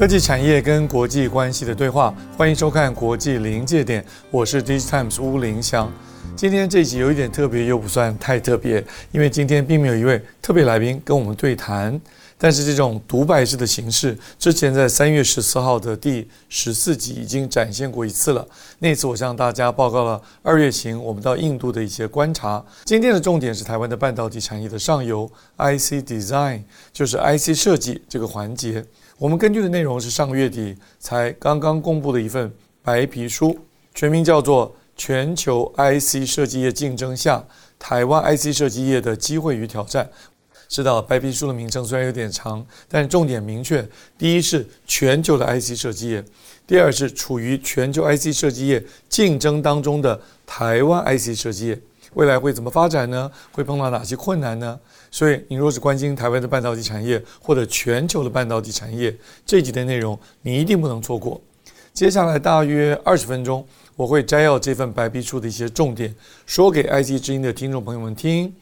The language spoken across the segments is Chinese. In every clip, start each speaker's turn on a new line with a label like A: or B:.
A: 科技产业跟国际关系的对话，欢迎收看《国际临界点》，我是 DigiTimes 巫凌祥。今天这一集有一点特别，又不算太特别，因为今天并没有一位特别来宾跟我们对谈。但是这种独白式的形式，之前在三月十四号的第十四集已经展现过一次了。那次我向大家报告了二月行我们到印度的一些观察。今天的重点是台湾的半导体产业的上游 IC Design，就是 IC 设计这个环节。我们根据的内容是上个月底才刚刚公布的一份白皮书，全名叫做《全球 IC 设计业竞争下台湾 IC 设计业的机会与挑战》。知道白皮书的名称虽然有点长，但重点明确：第一是全球的 IC 设计业，第二是处于全球 IC 设计业竞争当中的台湾 IC 设计业。未来会怎么发展呢？会碰到哪些困难呢？所以，你若是关心台湾的半导体产业或者全球的半导体产业，这一集的内容你一定不能错过。接下来大约二十分钟，我会摘要这份白皮书的一些重点，说给 IC 之音的听众朋友们听。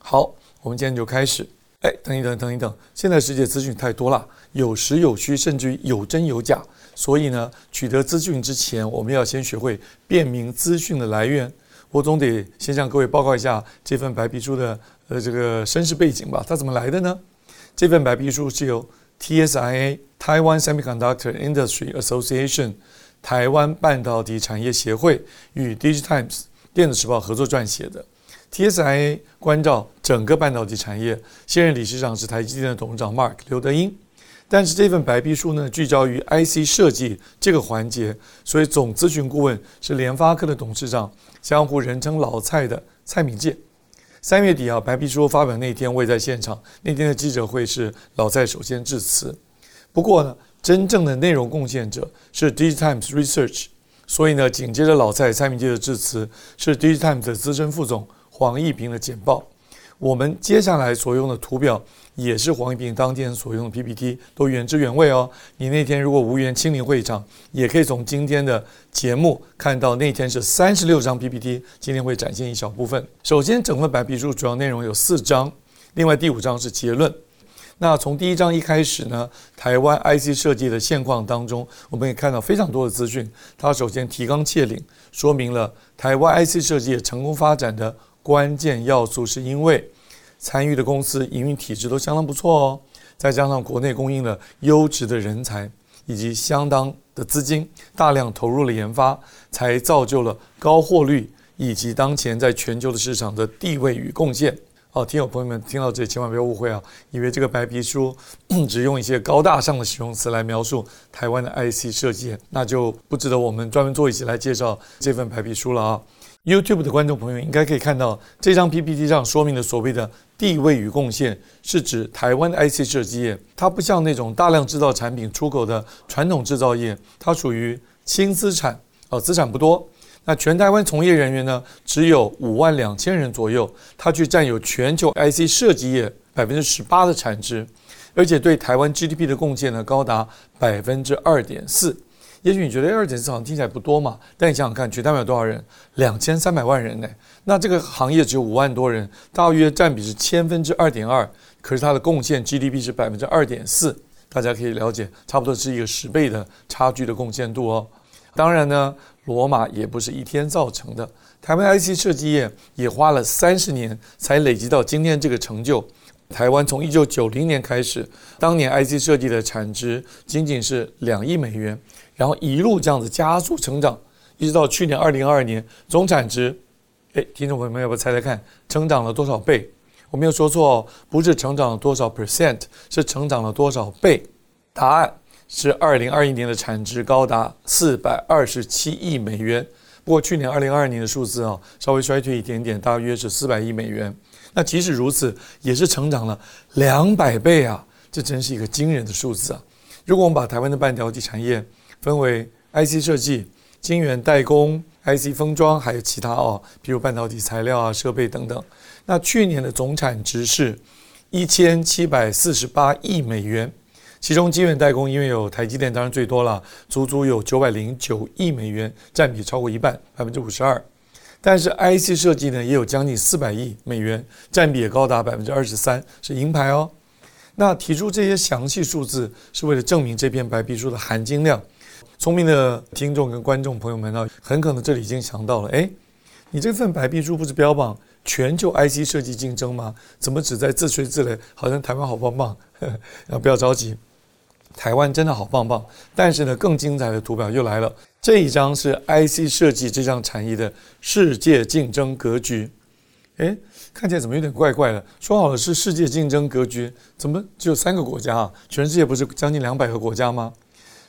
A: 好，我们今天就开始。哎，等一等，等一等，现在世界资讯太多了，有实有虚，甚至于有真有假。所以呢，取得资讯之前，我们要先学会辨明资讯的来源。我总得先向各位报告一下这份白皮书的呃这个身世背景吧。它怎么来的呢？这份白皮书是由 TSIA 台湾 Semiconductor Industry Association 台湾半导体产业协会与 DigiTimes 电子时报合作撰写的。TSIA 关照整个半导体产业，现任理事长是台积电的董事长 Mark 刘德音。但是这份白皮书呢，聚焦于 IC 设计这个环节，所以总咨询顾问是联发科的董事长，江湖人称老蔡的蔡敏介。三月底啊，白皮书发表那天，我也在现场。那天的记者会是老蔡首先致辞。不过呢，真正的内容贡献者是 DigiTimes Research，所以呢，紧接着老蔡蔡敏介的致辞是 DigiTimes 的资深副总黄义平的简报。我们接下来所用的图表。也是黄一平当天所用的 PPT 都原汁原味哦。你那天如果无缘亲临会场，也可以从今天的节目看到那天是三十六张 PPT，今天会展现一小部分。首先，整份白皮书主要内容有四章，另外第五章是结论。那从第一章一开始呢，台湾 IC 设计的现况当中，我们可以看到非常多的资讯。它首先提纲挈领，说明了台湾 IC 设计成功发展的关键要素，是因为。参与的公司营运体制都相当不错哦，再加上国内供应了优质的人才以及相当的资金，大量投入了研发，才造就了高获率以及当前在全球的市场的地位与贡献。好，听友朋友们听到这千万不要误会啊，以为这个白皮书 只用一些高大上的形容词来描述台湾的 IC 设计，那就不值得我们专门做一集来介绍这份白皮书了啊。YouTube 的观众朋友应该可以看到，这张 PPT 上说明的所谓的地位与贡献，是指台湾的 IC 设计业，它不像那种大量制造产品出口的传统制造业，它属于轻资产，哦，资产不多。那全台湾从业人员呢，只有五万两千人左右，它却占有全球 IC 设计业百分之十八的产值，而且对台湾 GDP 的贡献呢，高达百分之二点四。也许你觉得二点四好像听起来不多嘛，但你想想看，全台湾有多少人？两千三百万人呢。那这个行业只有五万多人，大约占比是千分之二点二。可是它的贡献 GDP 是百分之二点四，大家可以了解，差不多是一个十倍的差距的贡献度哦。当然呢，罗马也不是一天造成的，台湾 IC 设计业也花了三十年才累积到今天这个成就。台湾从一九九零年开始，当年 IC 设计的产值仅仅是两亿美元。然后一路这样子加速成长，一直到去年二零二二年，总产值，哎，听众朋友们要不要猜猜看，成长了多少倍？我没有说错哦，不是成长了多少 percent，是成长了多少倍？答案是二零二一年的产值高达四百二十七亿美元，不过去年二零二二年的数字啊，稍微衰退一点点，大约是四百亿美元。那即使如此，也是成长了两百倍啊！这真是一个惊人的数字啊！如果我们把台湾的半导体产业分为 IC 设计、晶圆代工、IC 封装，还有其他哦，比如半导体材料啊、设备等等，那去年的总产值是一千七百四十八亿美元。其中晶圆代工因为有台积电，当然最多了，足足有九百零九亿美元，占比超过一半，百分之五十二。但是 IC 设计呢，也有将近四百亿美元，占比也高达百分之二十三，是银牌哦。那提出这些详细数字，是为了证明这篇白皮书的含金量。聪明的听众跟观众朋友们呢，很可能这里已经想到了，哎，你这份白皮书不是标榜全球 IC 设计竞争吗？怎么只在自吹自擂，好像台湾好棒棒？呵 呵，不要着急。台湾真的好棒棒，但是呢，更精彩的图表又来了。这一张是 IC 设计这项产业的世界竞争格局。诶，看起来怎么有点怪怪的？说好了是世界竞争格局，怎么只有三个国家啊？全世界不是将近两百个国家吗？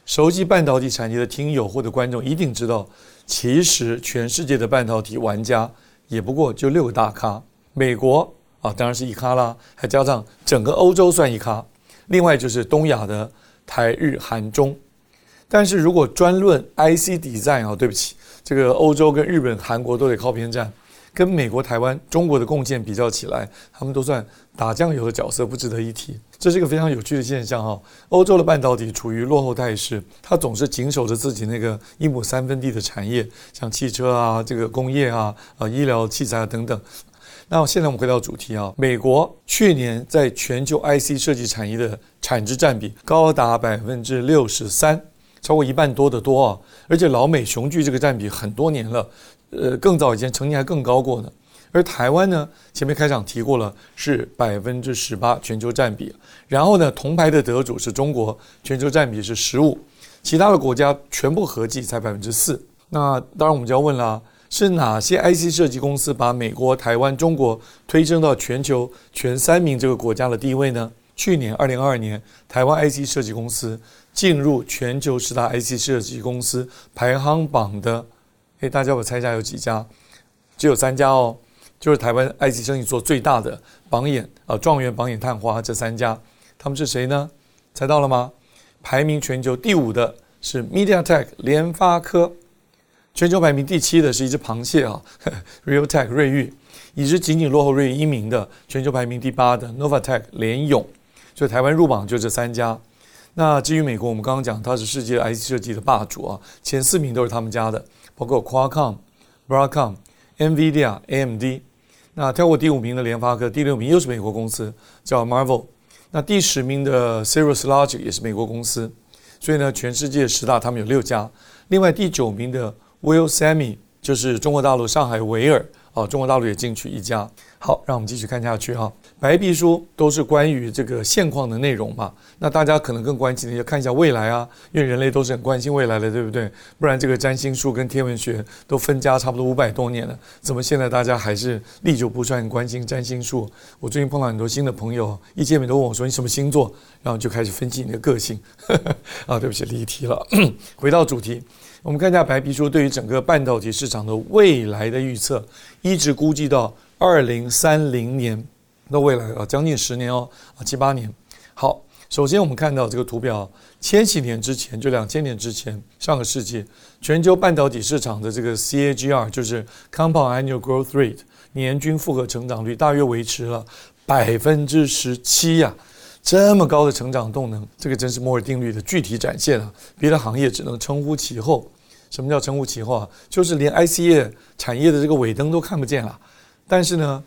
A: 熟悉半导体产业的听友或者观众一定知道，其实全世界的半导体玩家也不过就六个大咖，美国啊当然是一咖啦，还加上整个欧洲算一咖，另外就是东亚的。台日韩中，但是如果专论 IC design 啊，对不起，这个欧洲跟日本、韩国都得靠边站，跟美国、台湾、中国的贡献比较起来，他们都算打酱油的角色，不值得一提。这是一个非常有趣的现象哈。欧洲的半导体处于落后态势，它总是紧守着自己那个一亩三分地的产业，像汽车啊、这个工业啊、啊医疗器材啊等等。那现在我们回到主题啊，美国去年在全球 IC 设计产业的产值占比高达百分之六十三，超过一半多得多啊！而且老美雄踞这个占比很多年了，呃，更早以前曾经还更高过呢。而台湾呢，前面开场提过了，是百分之十八全球占比，然后呢，铜牌的得主是中国，全球占比是十五，其他的国家全部合计才百分之四。那当然我们就要问了。是哪些 IC 设计公司把美国、台湾、中国推升到全球前三名这个国家的地位呢？去年二零二二年，台湾 IC 设计公司进入全球十大 IC 设计公司排行榜的，诶，大家我猜一下有几家？只有三家哦，就是台湾 IC 生意做最大的榜眼啊，状元、榜眼、探花这三家，他们是谁呢？猜到了吗？排名全球第五的是 MediaTek 联发科。全球排名第七的是一只螃蟹啊，Realtek 瑞昱，一直仅仅落后瑞昱一名的全球排名第八的 Novatek 联咏，所以台湾入榜就这三家。那至于美国，我们刚刚讲它是世界 IC 设计的霸主啊，前四名都是他们家的，包括 Qualcomm、Broadcom、NVIDIA、AMD。那跳过第五名的联发科，第六名又是美国公司，叫 Marvel。那第十名的 Serious Logic 也是美国公司。所以呢，全世界十大他们有六家。另外第九名的。Will Semi 就是中国大陆上海维尔啊，中国大陆也进去一家。好，让我们继续看下去哈。白皮书都是关于这个现况的内容嘛，那大家可能更关心的要看一下未来啊，因为人类都是很关心未来的，对不对？不然这个占星术跟天文学都分家差不多五百多年了，怎么现在大家还是历久不衰，很关心占星术？我最近碰到很多新的朋友，一见面都问我说你什么星座，然后就开始分析你的个性。啊，对不起，离题了。回到主题。我们看一下白皮书对于整个半导体市场的未来的预测，一直估计到二零三零年的未来啊，将近十年哦，啊七八年。好，首先我们看到这个图表，千禧年之前，就两千年之前，上个世纪全球半导体市场的这个 CAGR 就是 Compound Annual Growth Rate 年均复合成长率，大约维持了百分之十七呀。这么高的成长动能，这个真是摩尔定律的具体展现啊！别的行业只能称呼其后。什么叫称呼其后啊？就是连 IC 业产业的这个尾灯都看不见了。但是呢，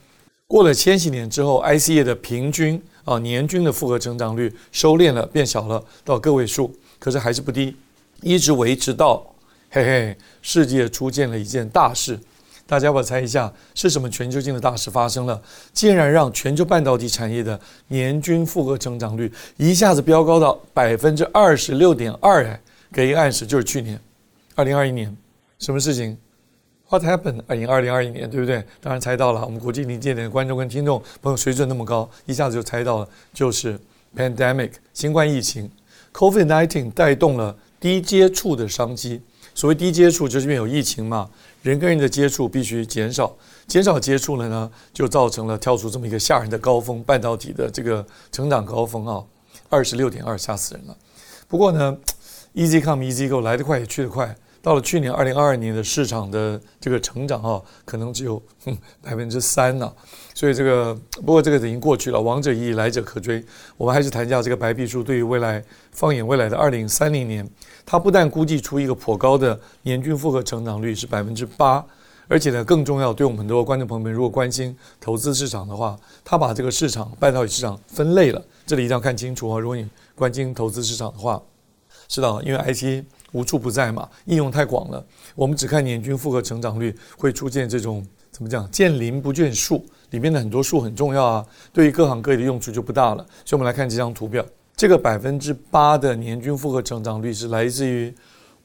A: 过了千禧年之后，IC 业的平均啊年均的复合成长率收敛了，变小了，到个位数，可是还是不低，一直维持到嘿嘿，世界出现了一件大事。大家要不要猜一下是什么全球性的大事发生了？竟然让全球半导体产业的年均复合成长率一下子飙高到百分之二十六点二！哎，给一个暗示，就是去年，二零二一年，什么事情？What happened？二零二零二一年，对不对？当然猜到了。我们国际临界点的观众跟听众朋友水准那么高，一下子就猜到了，就是 pandemic 新冠疫情，COVID-19 带动了低接触的商机。所谓低接触，就是因为有疫情嘛。人跟人的接触必须减少，减少接触了呢，就造成了跳出这么一个吓人的高峰，半导体的这个成长高峰啊，二十六点二，吓死人了。不过呢，easy come easy go，来得快也去得快。到了去年二零二二年的市场的这个成长啊，可能只有百分之三了。所以这个不过这个已经过去了，王者已矣，来者可追。我们还是谈一下这个白皮书对于未来，放眼未来的二零三零年，它不但估计出一个颇高的年均复合成长率是百分之八，而且呢更重要，对我们很多观众朋友们如果关心投资市场的话，它把这个市场半导体市场分类了，这里一定要看清楚啊！如果你关心投资市场的话，是的，因为 IC。无处不在嘛，应用太广了。我们只看年均复合成长率，会出现这种怎么讲？见林不见树，里面的很多树很重要啊。对于各行各业的用处就不大了。所以，我们来看这张图表，这个百分之八的年均复合成长率是来自于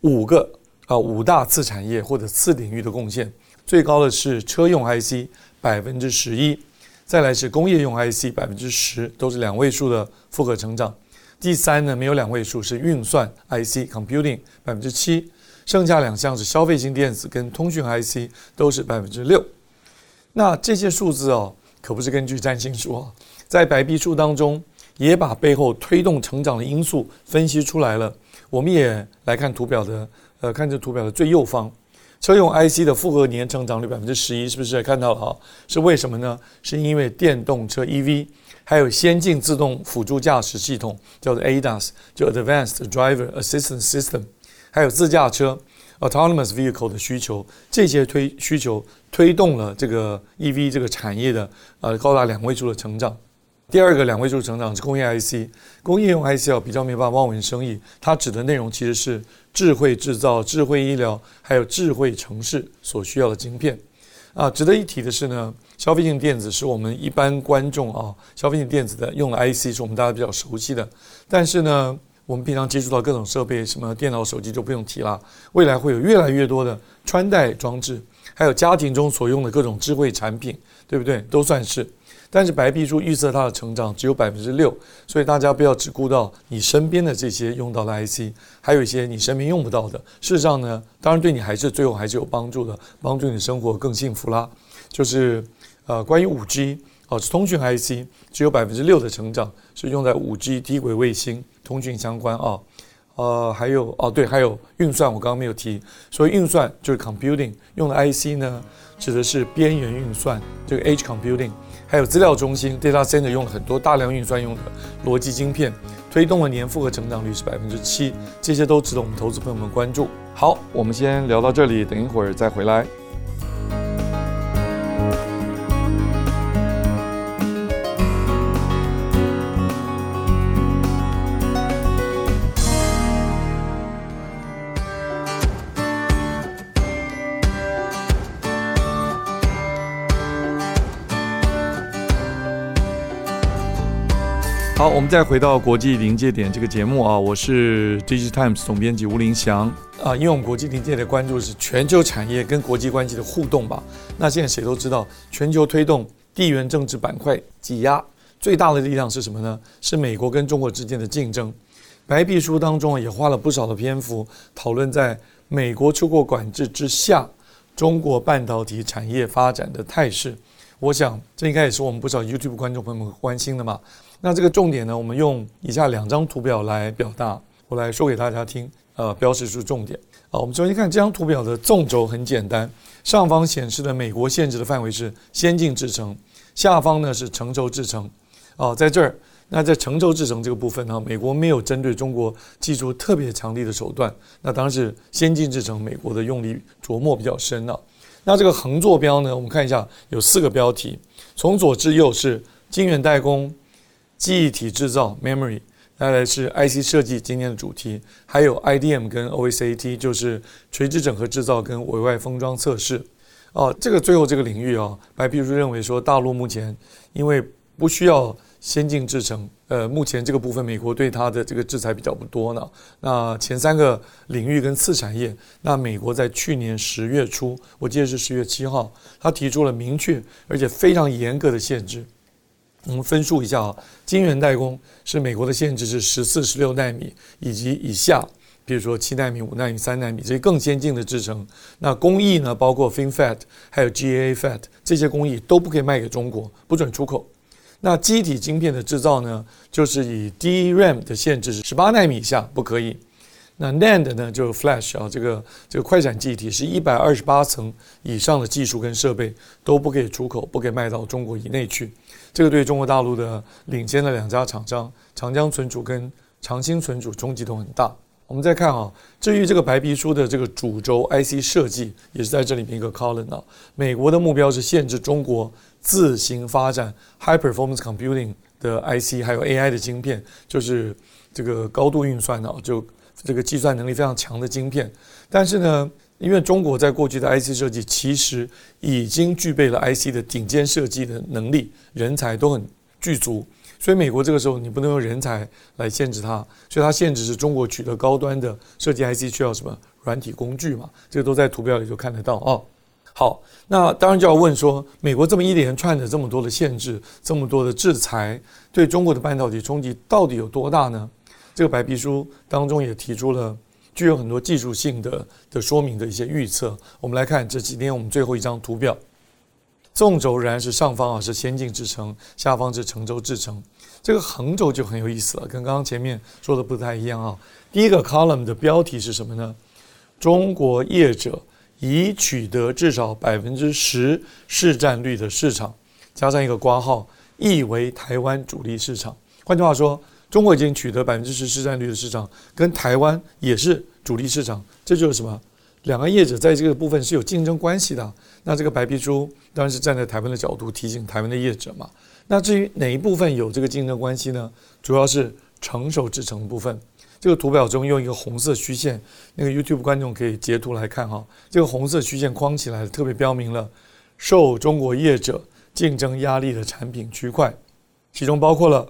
A: 五个啊五大次产业或者次领域的贡献。最高的是车用 IC 百分之十一，再来是工业用 IC 百分之十，都是两位数的复合成长。第三呢，没有两位数是运算 IC computing 百分之七，剩下两项是消费性电子跟通讯 IC 都是百分之六。那这些数字哦，可不是根据占星术哦，在白皮书当中也把背后推动成长的因素分析出来了。我们也来看图表的，呃，看这图表的最右方，车用 IC 的复合年成长率百分之十一，是不是看到了哈？是为什么呢？是因为电动车 EV。还有先进自动辅助驾驶系统，叫做 ADAS，就 Advanced Driver Assistance System，还有自驾车 Autonomous Vehicle 的需求，这些推需求推动了这个 EV 这个产业的呃高达两位数的成长。第二个两位数成长是工业 IC，工业用 IC 比较没办法望文生义，它指的内容其实是智慧制造、智慧医疗，还有智慧城市所需要的晶片。啊，值得一提的是呢，消费性电子是我们一般观众啊，消费性电子的用的 IC 是我们大家比较熟悉的。但是呢，我们平常接触到各种设备，什么电脑、手机就不用提了。未来会有越来越多的穿戴装置，还有家庭中所用的各种智慧产品，对不对？都算是。但是白皮书预测它的成长只有百分之六，所以大家不要只顾到你身边的这些用到的 IC，还有一些你身边用不到的。事实上呢，当然对你还是最后还是有帮助的，帮助你生活更幸福啦。就是呃，关于五 G 哦，通讯 IC 只有百分之六的成长，是用在五 G 低轨卫星通讯相关啊。呃，还有哦，对，还有运算，我刚刚没有提，所以运算就是 computing 用的 IC 呢，指的是边缘运算，这个 edge computing。还有资料中心 data center 用了很多大量运算用的逻辑晶片，推动了年复合成长率是百分之七，这些都值得我们投资朋友们关注。好，我们先聊到这里，等一会儿再回来。好，我们再回到国际临界点这个节目啊，我是 DigiTimes 总编辑吴林祥啊。因为我们国际临界点关注是全球产业跟国际关系的互动吧。那现在谁都知道，全球推动地缘政治板块挤压最大的力量是什么呢？是美国跟中国之间的竞争。白皮书当中也花了不少的篇幅讨论，在美国出口管制之下，中国半导体产业发展的态势。我想这应该也是我们不少 YouTube 观众朋友们关心的嘛。那这个重点呢，我们用以下两张图表来表达，我来说给大家听。呃，标示出重点。啊，我们首先看这张图表的纵轴很简单，上方显示的美国限制的范围是先进制程，下方呢是成熟制程。啊，在这儿，那在成熟制程这个部分呢，美国没有针对中国技术特别强力的手段。那当然是先进制程，美国的用力琢磨比较深了。那这个横坐标呢，我们看一下有四个标题，从左至右是晶圆代工。记忆体制造 （memory），再来是 IC 设计，今天的主题，还有 IDM 跟 OSAT，就是垂直整合制造跟委外封装测试。哦，这个最后这个领域啊，白皮书认为说，大陆目前因为不需要先进制程，呃，目前这个部分美国对它的这个制裁比较不多呢。那前三个领域跟次产业，那美国在去年十月初，我记得是十月七号，他提出了明确而且非常严格的限制。我们分数一下啊，晶圆代工是美国的限制是十四、十六纳米以及以下，比如说七纳米、五纳米、三纳米这些更先进的制程。那工艺呢，包括 FinFET 还有 GAA FET 这些工艺都不可以卖给中国，不准出口。那机体晶片的制造呢，就是以 DRAM 的限制是十八纳米以下不可以。那 NAND 呢，就是 Flash 啊，这个这个快闪记忆体是一百二十八层以上的技术跟设备都不可以出口，不可以卖到中国以内去。这个对中国大陆的领先的两家厂商长江存储跟长兴存储冲击都很大。我们再看啊，至于这个白皮书的这个主轴 IC 设计，也是在这里面一个 column 啊。美国的目标是限制中国自行发展 high performance computing 的 IC，还有 AI 的晶片，就是这个高度运算啊，就这个计算能力非常强的晶片。但是呢，因为中国在过去的 IC 设计其实已经具备了 IC 的顶尖设计的能力，人才都很具足。所以美国这个时候你不能用人才来限制它，所以它限制是中国取得高端的设计 IC 需要什么软体工具嘛？这个都在图表里就看得到啊。好，那当然就要问说，美国这么一连串的这么多的限制，这么多的制裁，对中国的半导体冲击到底有多大呢？这个白皮书当中也提出了具有很多技术性的的说明的一些预测。我们来看这几天我们最后一张图表。纵轴仍然是上方啊，是先进制程，下方是成熟制程。这个横轴就很有意思了，跟刚刚前面说的不太一样啊。第一个 column 的标题是什么呢？中国业者已取得至少百分之十市占率的市场，加上一个括号，意为台湾主力市场。换句话说，中国已经取得百分之十市占率的市场，跟台湾也是主力市场。这就是什么？两个业者在这个部分是有竞争关系的。那这个白皮书当然是站在台湾的角度提醒台湾的业者嘛。那至于哪一部分有这个竞争关系呢？主要是成熟制程部分。这个图表中用一个红色虚线，那个 YouTube 观众可以截图来看哈。这个红色虚线框起来特别标明了受中国业者竞争压力的产品区块，其中包括了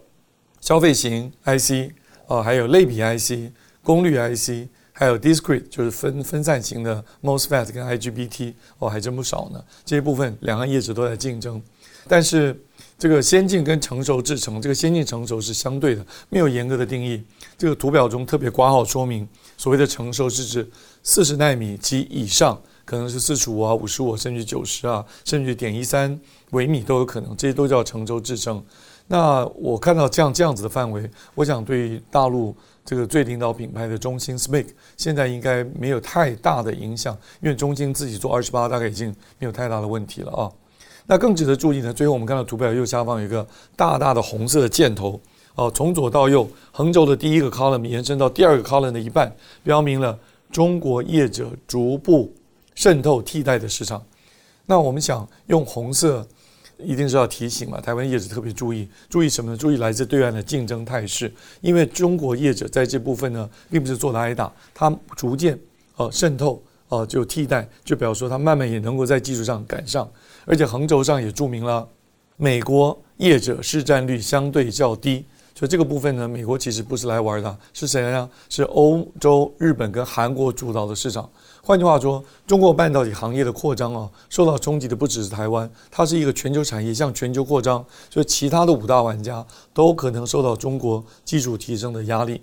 A: 消费型 IC 啊，还有类比 IC、功率 IC。还有 discrete 就是分分散型的 MOSFET 跟 IGBT 哦，还真不少呢。这些部分两岸业者都在竞争，但是这个先进跟成熟制程，这个先进成熟是相对的，没有严格的定义。这个图表中特别挂号说明，所谓的成熟是指四十纳米及以上，可能是四十五啊、五十五甚至九十啊，甚至点一三微米都有可能，这些都叫成熟制程。那我看到这样这样子的范围，我想对大陆。这个最领导品牌的中兴 SMIC 现在应该没有太大的影响，因为中兴自己做二十八，大概已经没有太大的问题了啊。那更值得注意呢，最后我们看到图表右下方有一个大大的红色的箭头哦，从左到右，横轴的第一个 column 延伸到第二个 column 的一半，标明了中国业者逐步渗透替代的市场。那我们想用红色。一定是要提醒嘛，台湾业者特别注意，注意什么呢？注意来自对岸的竞争态势，因为中国业者在这部分呢，并不是做的挨打，它逐渐呃渗透呃就替代，就表示说它慢慢也能够在技术上赶上，而且横轴上也注明了美国业者市占率相对较低，所以这个部分呢，美国其实不是来玩的，是谁呢？是欧洲、日本跟韩国主导的市场。换句话说，中国半导体行业的扩张啊，受到冲击的不只是台湾，它是一个全球产业向全球扩张，所以其他的五大玩家都可能受到中国技术提升的压力。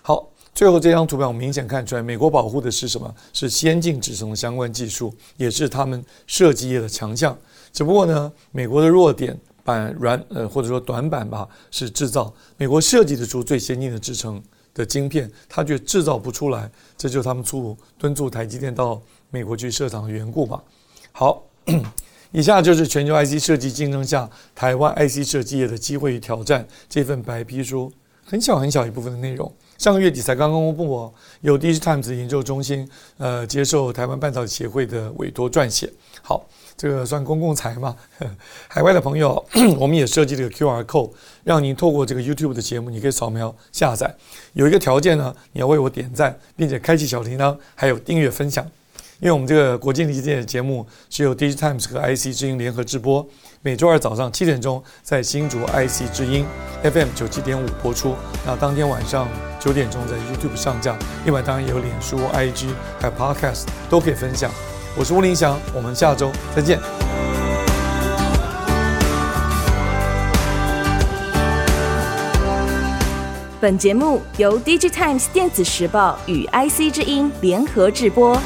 A: 好，最后这张图表我们明显看出来，美国保护的是什么？是先进制程的相关技术，也是他们设计业的强项。只不过呢，美国的弱点板软呃或者说短板吧，是制造。美国设计得出最先进的制程。的晶片，他却制造不出来，这就是他们促敦促台积电到美国去设厂的缘故吧。好，以下就是全球 IC 设计竞争下台湾 IC 设计业的机会与挑战这份白皮书，很小很小一部分的内容。上个月底才刚刚公布哦，由 DIGITIMES 研究中心呃接受台湾半导体协会的委托撰写。好。这个算公共财嘛？海外的朋友，我们也设计了个 QR code，让您透过这个 YouTube 的节目，你可以扫描下载。有一个条件呢，你要为我点赞，并且开启小铃铛，还有订阅分享。因为我们这个国际零件的节目是由 DIGITIMES 和 IC 之音联合直播，每周二早上七点钟在新竹 IC 之音 FM 九七点五播出。那当天晚上九点钟在 YouTube 上架。另外，当然也有脸书、IG 还有 Podcast 都可以分享。我是吴林祥，我们下周再见。
B: 本节目由 DigiTimes 电子时报与 IC 之音联合制播。